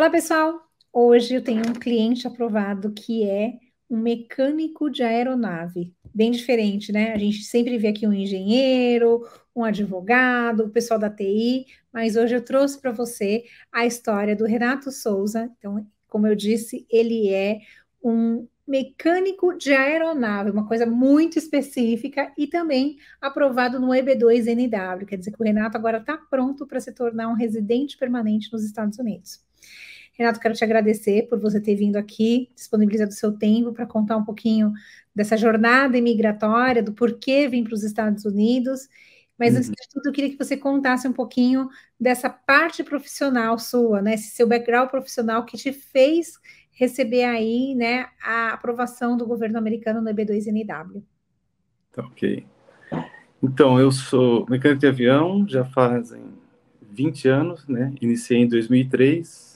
Olá, pessoal! Hoje eu tenho um cliente aprovado que é um mecânico de aeronave. Bem diferente, né? A gente sempre vê aqui um engenheiro, um advogado, o pessoal da TI, mas hoje eu trouxe para você a história do Renato Souza. Então, como eu disse, ele é um mecânico de aeronave, uma coisa muito específica e também aprovado no EB2NW, quer dizer que o Renato agora está pronto para se tornar um residente permanente nos Estados Unidos. Renato, quero te agradecer por você ter vindo aqui, disponibilizado o seu tempo para contar um pouquinho dessa jornada imigratória, do porquê vir para os Estados Unidos. Mas, antes uhum. de tudo, eu queria que você contasse um pouquinho dessa parte profissional sua, né? Esse seu background profissional que te fez receber aí, né, a aprovação do governo americano no EB2NW. Tá, ok. Então, eu sou mecânico de avião, já fazem 20 anos, né? Iniciei em 2003,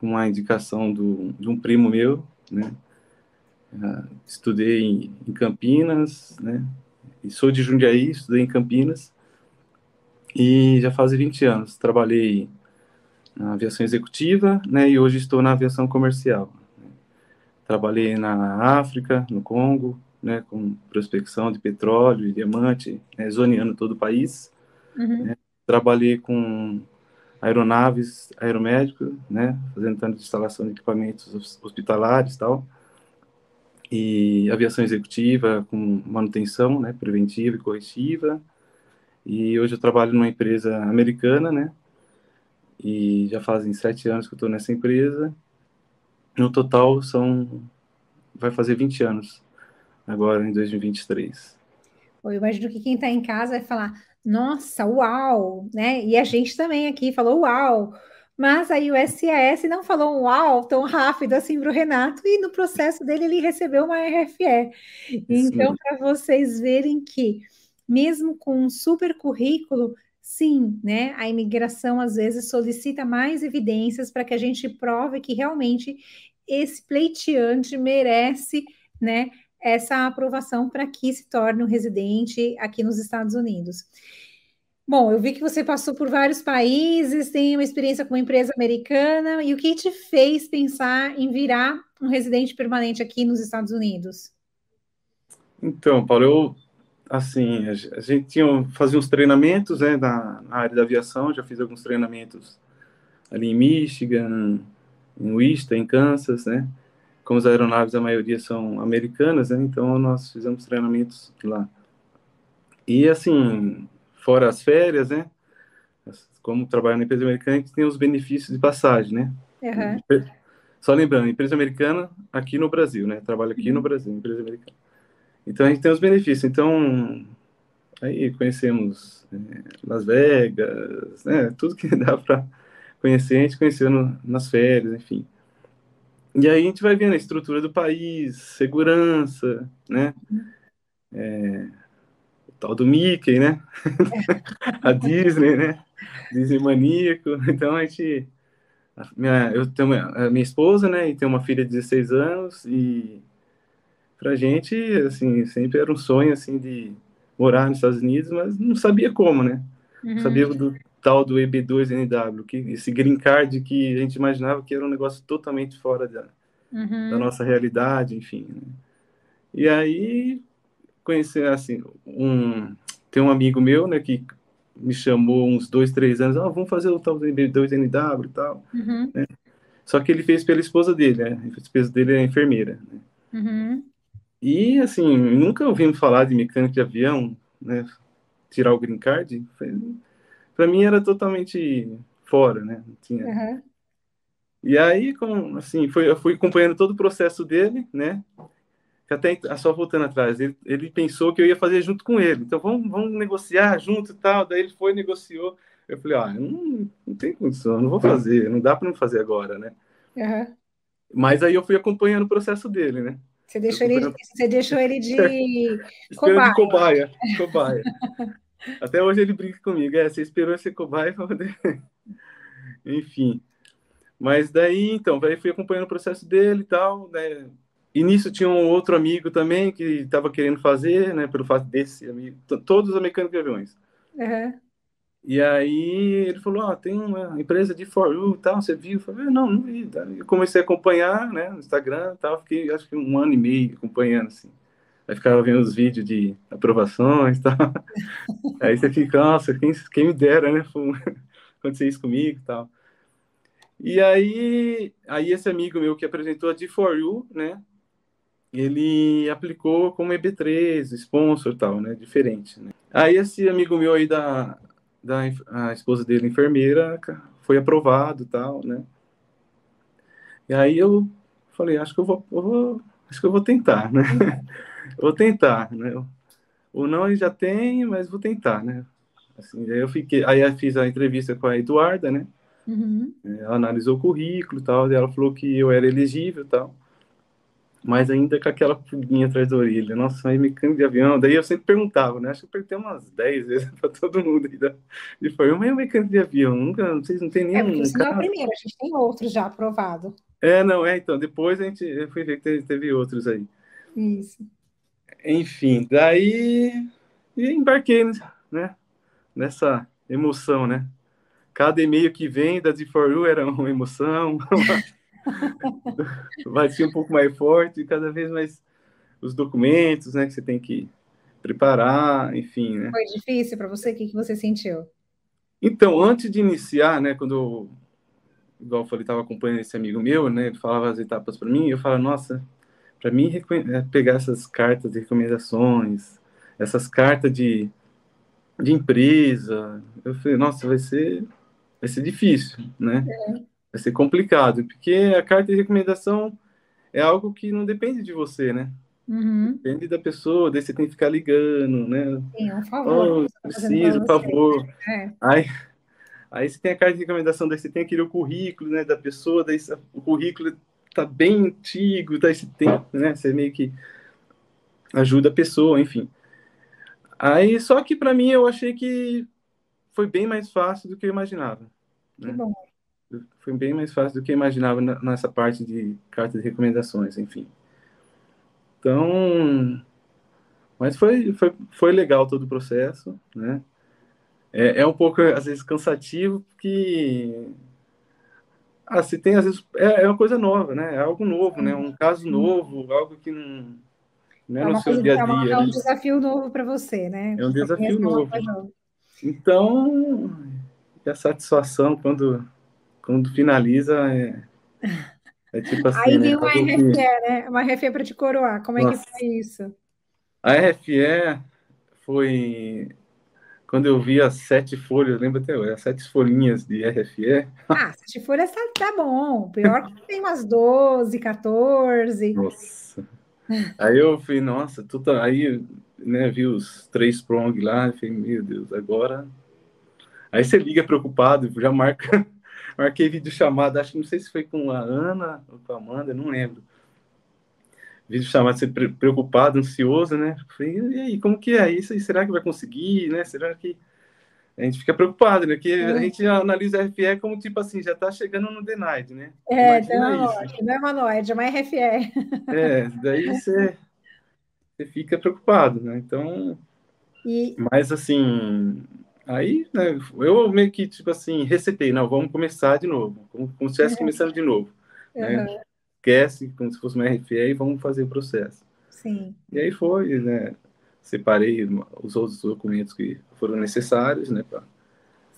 com a indicação do, de um primo meu, né? Uh, estudei em, em, Campinas, né? E sou de Jundiaí, estudei em Campinas e já faz 20 anos. Trabalhei na aviação executiva, né? E hoje estou na aviação comercial. Trabalhei na África, no Congo, né? Com prospecção de petróleo e diamante, né? zoneando todo o país. Uhum. Né? Trabalhei com aeronaves, aeromédico, né, fazendo tanto de instalação de equipamentos hospitalares e tal, e aviação executiva com manutenção, né, preventiva e corretiva, e hoje eu trabalho numa empresa americana, né, e já fazem sete anos que eu estou nessa empresa, no total são, vai fazer 20 anos, agora em 2023. Eu imagino que quem está em casa vai falar, nossa, uau, né? E a gente também aqui falou uau, mas aí o SAS não falou um uau tão rápido assim para o Renato, e no processo dele ele recebeu uma RFE. Então, para vocês verem que, mesmo com um super currículo, sim, né? A imigração às vezes solicita mais evidências para que a gente prove que realmente esse pleiteante merece, né? Essa aprovação para que se torne um residente aqui nos Estados Unidos. Bom, eu vi que você passou por vários países, tem uma experiência com uma empresa americana, e o que te fez pensar em virar um residente permanente aqui nos Estados Unidos? Então, Paulo, eu, assim, a gente tinha, fazia uns treinamentos né, na, na área da aviação, já fiz alguns treinamentos ali em Michigan, em Wichita, em Kansas, né? Como as aeronaves, a maioria são americanas, né? Então, nós fizemos treinamentos lá. E, assim, fora as férias, né? Como trabalhar na empresa americana, a gente tem os benefícios de passagem, né? Uhum. Só lembrando, empresa americana aqui no Brasil, né? Trabalho aqui uhum. no Brasil, empresa americana. Então, a gente tem os benefícios. Então, aí conhecemos é, Las Vegas, né? Tudo que dá para conhecer, a gente conheceu no, nas férias, enfim. E aí a gente vai vendo a estrutura do país, segurança, né? É, o tal do Mickey, né? a Disney, né? Disney maníaco. Então a gente. A minha, eu tenho a minha esposa, né? E tenho uma filha de 16 anos. E pra gente, assim, sempre era um sonho, assim, de morar nos Estados Unidos, mas não sabia como, né? Uhum. Sabia do tal do EB2NW, que esse green card que a gente imaginava que era um negócio totalmente fora da, uhum. da nossa realidade, enfim. Né? E aí conhecer assim um tem um amigo meu, né, que me chamou uns dois, três anos, ah, vamos fazer o tal do EB2NW e tal. Uhum. Né? Só que ele fez pela esposa dele, né? A esposa dele é enfermeira. Né? Uhum. E assim, nunca ouvimos falar de mecânico de avião, né? Tirar o green card. Foi, para mim era totalmente fora, né? Não tinha. Uhum. E aí, como, assim, foi, eu fui acompanhando todo o processo dele, né? Até só voltando atrás, ele, ele pensou que eu ia fazer junto com ele. Então vamos, vamos negociar junto e tal. Daí ele foi negociou. Eu falei, ah, não, não tem condição, não vou fazer, não dá para não fazer agora, né? Uhum. Mas aí eu fui acompanhando o processo dele, né? Você deixou, ele, você deixou ele de cobaia. de cobaia. cobaia. Até hoje ele brinca comigo. É, você esperou ser cobaia para poder. Enfim. Mas daí, então, aí fui acompanhando o processo dele e tal, né? E nisso tinha um outro amigo também que estava querendo fazer, né? Pelo fato desse amigo. Todos os mecânicos de aviões. Uhum. E aí ele falou, ó, oh, tem uma empresa de For You e tal, você viu? Eu falei, não, não vi. Eu comecei a acompanhar, né, no Instagram e tal, fiquei acho que um ano e meio acompanhando, assim. Aí ficava vendo os vídeos de aprovações e tal. aí você fica, nossa, quem, quem me dera, né, acontecer isso comigo e tal. E aí, aí esse amigo meu que apresentou a D4U, né, ele aplicou como EB3, sponsor e tal, né, diferente, né. Aí esse amigo meu aí da, da a esposa dele, enfermeira, foi aprovado e tal, né? E aí eu falei, acho que eu vou, eu vou acho que eu vou tentar, né? vou tentar, né? O não eu já tenho, mas vou tentar, né? Assim, aí eu fiquei, aí eu fiz a entrevista com a Eduarda, né? Uhum. Ela analisou o currículo e tal, e ela falou que eu era elegível e tal mas ainda com aquela pulguinha atrás da orelha. Nossa, aí mecânico de avião. Daí eu sempre perguntava, né? Acho que eu perguntei umas 10 vezes para todo mundo. E foi uma mecânico de avião. Nunca, vocês não tem nenhum. É, porque isso não é o primeiro, a gente tem outros já aprovado. É, não, é, então. Depois a gente eu fui ver que teve, teve outros aí. Isso. Enfim, daí e embarquei, né? Nessa emoção, né? Cada e-mail que vem da D4U era uma emoção. vai ser um pouco mais forte e cada vez mais os documentos, né, que você tem que preparar, enfim, né? Foi difícil para você? O que, que você sentiu? Então, antes de iniciar, né, quando eu, igual eu falei, estava acompanhando esse amigo meu, né, ele falava as etapas para mim, eu falava, nossa, para mim é pegar essas cartas de recomendações, essas cartas de, de empresa, eu falei, nossa, vai ser, vai ser difícil, né? É vai ser complicado, porque a carta de recomendação é algo que não depende de você, né? Uhum. Depende da pessoa, daí você tem que ficar ligando, né? Sim, um favor. Oh, preciso, por favor. É. Aí, aí você tem a carta de recomendação, daí você tem aquele currículo, né, da pessoa, daí o currículo tá bem antigo, daí você tem, né, você meio que ajuda a pessoa, enfim. Aí, só que para mim eu achei que foi bem mais fácil do que eu imaginava. Né? Que bom foi bem mais fácil do que eu imaginava nessa parte de carta de recomendações, enfim. Então, mas foi, foi, foi legal todo o processo, né? É, é um pouco, às vezes, cansativo, porque ah, se tem, às vezes, é, é uma coisa nova, né? É algo novo, né? Um caso novo, algo que não, não é, é no seu dia a dia. É, uma, é um né? desafio novo para você, né? É um desafio novo. Então, a satisfação quando quando finaliza, é, é tipo assim. Aí né? uma RFE, né? Uma RFE para te coroar. Como Nossa. é que foi isso? A RFE foi quando eu vi as sete folhas, lembra até hoje, as sete folhinhas de RFE. Ah, sete folhas tá, tá bom. Pior que tem umas 12, 14. Nossa. Aí eu fui, nossa, tu tá... aí né, vi os três prong lá, e falei, meu Deus, agora. Aí você liga preocupado, já marca marquei vídeo chamada, acho que não sei se foi com a Ana ou com a Amanda, não lembro. Vídeo chamado, ser preocupado, ansioso, né? Falei, e aí, como que é isso? Será que vai conseguir, né? Será que a gente fica preocupado, né? Que é. a gente analisa a RFE como tipo assim, já está chegando no denied, né? É, não, não é manoide, é uma RFE. É, daí você, você fica preocupado, né? Então, e... mas assim, Aí, né, eu meio que, tipo assim, recetei, não, vamos começar de novo, como, como se estivesse uhum. começando de novo. Uhum. Né? Esquece, como se fosse uma RFE, e vamos fazer o processo. Sim. E aí foi, né, separei os outros documentos que foram necessários, né, pra,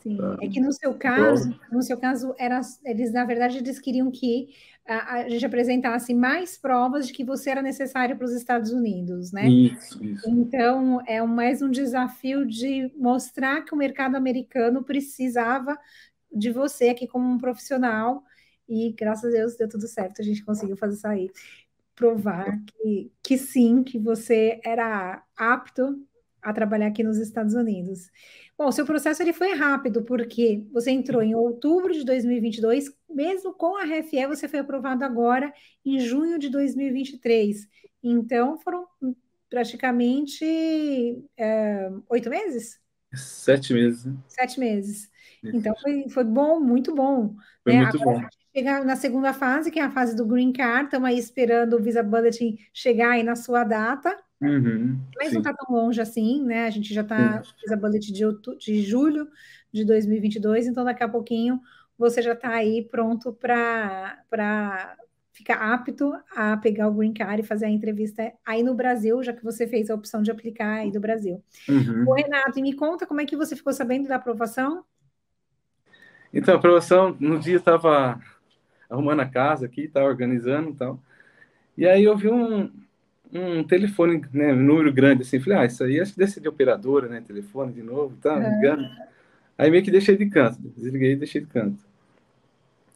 Sim, é que no seu caso, no seu caso, era, eles, na verdade, eles queriam que a, a, gente apresentasse mais provas de que você era necessário para os Estados Unidos, né? Isso, isso. Então, é mais um desafio de mostrar que o mercado americano precisava de você aqui como um profissional, e graças a Deus deu tudo certo, a gente conseguiu fazer aí. Provar que, que sim, que você era apto a trabalhar aqui nos Estados Unidos. Bom, o seu processo ele foi rápido, porque você entrou em outubro de 2022, mesmo com a RFE, você foi aprovado agora em junho de 2023. Então, foram praticamente é, oito meses? Sete meses. Né? Sete meses. Então, foi, foi bom, muito bom. Foi né? muito agora, bom. Chegar na segunda fase, que é a fase do Green Card, estamos aí esperando o Visa Bulletin chegar aí na sua data. Uhum, Mas sim. não está tão longe assim, né? A gente já está, fiz a bullet de, de julho de 2022, então daqui a pouquinho você já está aí pronto para ficar apto a pegar o Green Card e fazer a entrevista aí no Brasil, já que você fez a opção de aplicar aí do Brasil. Uhum. Renato, e me conta como é que você ficou sabendo da aprovação? Então, a aprovação, no dia estava arrumando a casa aqui, estava organizando e tal, e aí eu vi um, um telefone, né, um número grande, assim, falei, ah, isso aí acho que deve ser de operadora, né, telefone de novo, tá, ligando. Uhum. Aí meio que deixei de canto, desliguei e deixei de canto.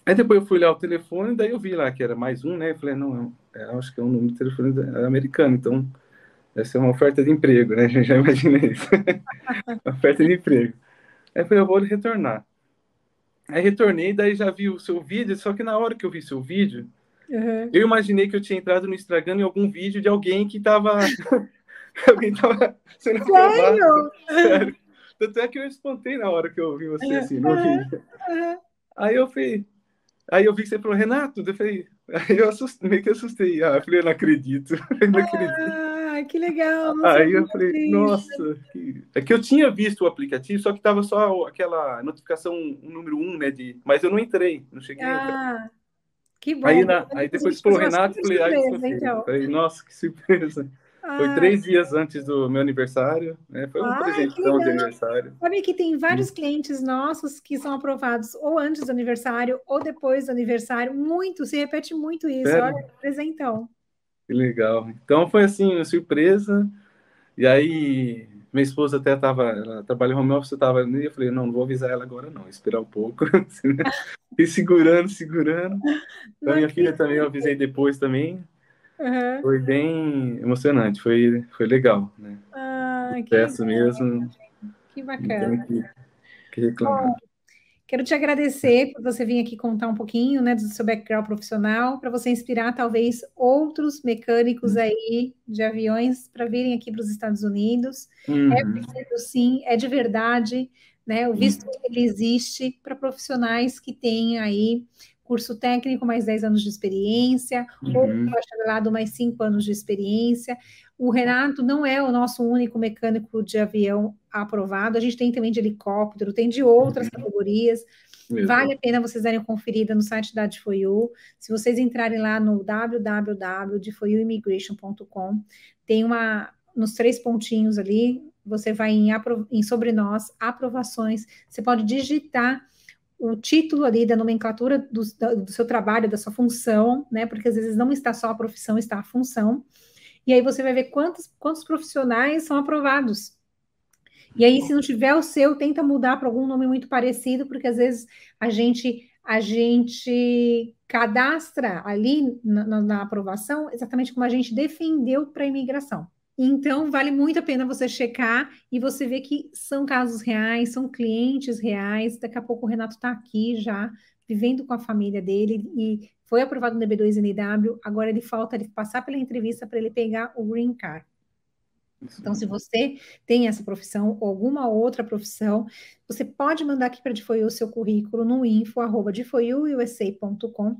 Aí depois eu fui olhar o telefone, daí eu vi lá que era mais um, né? Eu falei, não, é, acho que é um número de telefone americano, então essa é uma oferta de emprego, né? Já imaginei isso. oferta de emprego. Aí eu falei, eu vou retornar. Aí retornei, daí já vi o seu vídeo, só que na hora que eu vi seu vídeo, uhum. eu imaginei que eu tinha entrado no Instagram em algum vídeo de alguém que tava. alguém tava sendo Sério? Sério? Tanto é que eu espantei na hora que eu vi você, assim, no vídeo. Uhum. Aí eu falei, Aí eu vi que você falou, Renato, eu falei, aí eu assustei, meio que assustei. Ah, eu falei, eu não acredito, eu não acredito. Ah, que legal. Aí eu falei, nossa, que... é que eu tinha visto o aplicativo, só que tava só aquela notificação número um, né, de... mas eu não entrei, não cheguei ah, Que bom. Aí, na... aí depois falou Renato, falei, surpresa, então. falei, nossa, que surpresa. Foi ah. três dias antes do meu aniversário, né? Foi um ah, presente de aniversário. Sabe que tem vários hum. clientes nossos que são aprovados ou antes do aniversário ou depois do aniversário. Muito, se repete muito isso. Sério? Olha, presentão. Que legal. Então foi assim, uma surpresa. E aí, minha esposa até estava, ela trabalha em home office, estava ali, eu falei, não, não vou avisar ela agora não, esperar um pouco. e segurando, segurando. Então, minha filha também eu avisei depois também. Uhum. Foi bem emocionante, foi, foi legal, né? Ah, que mesmo. Que bacana. Que, que reclamar. Bom, quero te agradecer por você vir aqui contar um pouquinho né, do seu background profissional, para você inspirar talvez outros mecânicos uhum. aí de aviões para virem aqui para os Estados Unidos. É uhum. É preciso sim, é de verdade, né? O visto uhum. ele existe para profissionais que têm aí curso técnico, mais 10 anos de experiência, uhum. ou bacharelado, mais 5 anos de experiência. O Renato não é o nosso único mecânico de avião aprovado, a gente tem também de helicóptero, tem de outras uhum. categorias. Mesmo. Vale a pena vocês darem uma conferida no site da Difoyu. Se vocês entrarem lá no www.difoyuimmigration.com, tem uma nos três pontinhos ali, você vai em, em sobre nós, aprovações, você pode digitar o título ali da nomenclatura do, do, seu trabalho, da sua função, né? Porque às vezes não está só a profissão, está a função. E aí você vai ver quantos, quantos profissionais são aprovados. E aí, se não tiver o seu, tenta mudar para algum nome muito parecido, porque às vezes a gente a gente cadastra ali na, na, na aprovação exatamente como a gente defendeu para a imigração. Então, vale muito a pena você checar e você ver que são casos reais, são clientes reais. Daqui a pouco o Renato está aqui já, vivendo com a família dele e foi aprovado no DB2NW. Agora ele falta ele passar pela entrevista para ele pegar o Green Card. Então, se você tem essa profissão ou alguma outra profissão, você pode mandar aqui para a o seu currículo no info.difoiuusa.com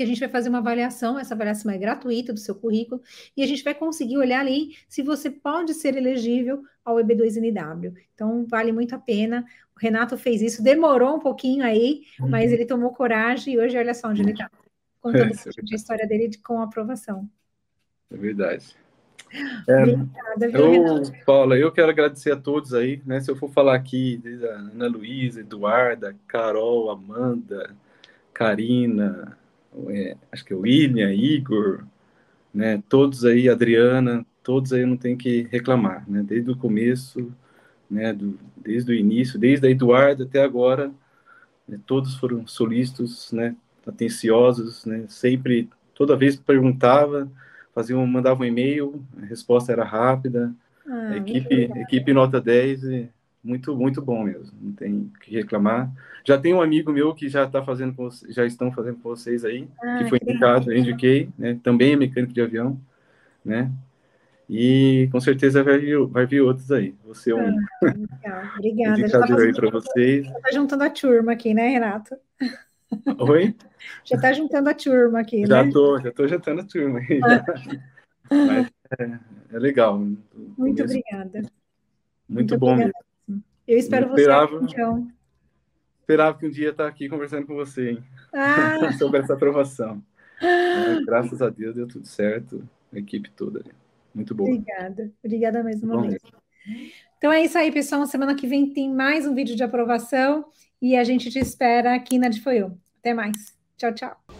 que a gente vai fazer uma avaliação, essa avaliação é gratuita do seu currículo, e a gente vai conseguir olhar ali se você pode ser elegível ao EB2NW. Então, vale muito a pena. O Renato fez isso, demorou um pouquinho aí, mas uhum. ele tomou coragem e hoje olha só onde ele está, contando é, a história dele de, com aprovação. É verdade. É, Obrigada, eu, Paula, eu quero agradecer a todos aí, né? Se eu for falar aqui, desde a Ana Luísa, Eduarda, Carol, Amanda, Karina, é, acho que é o William, Igor, né, todos aí, Adriana, todos aí não tem que reclamar, né, desde o começo, né, do, desde o início, desde a Eduarda até agora, né, todos foram solícitos, né, atenciosos, né, sempre, toda vez perguntava, faziam, mandavam um e-mail, a resposta era rápida, ah, a equipe, equipe nota 10, e muito, muito bom mesmo, não tem o que reclamar. Já tem um amigo meu que já está fazendo, com, já estão fazendo com vocês aí, ah, que foi indicado, eu indiquei, né? Também é mecânico de avião, né? E com certeza vai vir, vai vir outros aí. Você é um ah, legal. Obrigada. Já tá aí para vocês. Já está juntando a turma aqui, né, Renato? Oi? Já está juntando a turma aqui, já né? Tô, já estou juntando a turma. Mas é, é legal. Muito obrigada. Muito, Muito bom obrigada. Eu espero Eu esperava- você aqui, então. Esperava que um dia estar aqui conversando com você, hein? Ah, sobre essa aprovação. Mas, graças a Deus deu tudo certo, a equipe toda. Muito boa. obrigada. Obrigada mesmo, Bom mesmo. Então é isso aí, pessoal. Semana que vem tem mais um vídeo de aprovação e a gente te espera aqui na de Foi Eu. Até mais. Tchau, tchau.